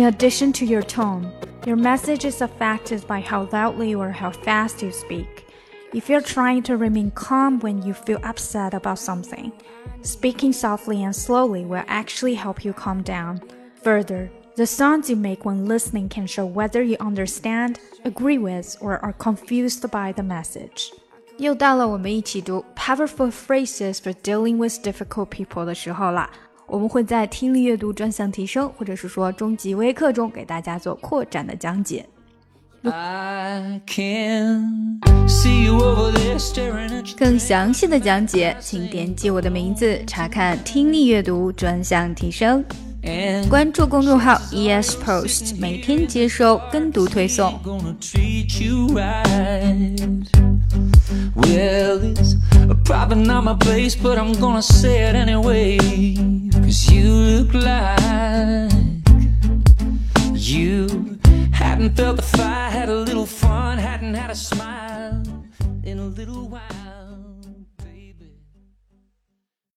In addition to your tone, your message is affected by how loudly or how fast you speak. If you're trying to remain calm when you feel upset about something, speaking softly and slowly will actually help you calm down. Further, the sounds you make when listening can show whether you understand, agree with, or are confused by the message. 又到了我们一起读 powerful phrases for dealing with difficult people 的时候啦。 我们会在听力阅读专项提升，或者是说中级微课中给大家做扩展的讲解。更详细的讲解，请点击我的名字查看听力阅读专项提升。关注公众号 ES Post，每天接收跟读推送。Well, it's probably not my place, but I'm gonna say it anyway. Cause you look like you hadn't felt the fire, had a little fun, hadn't had a smile in a little while.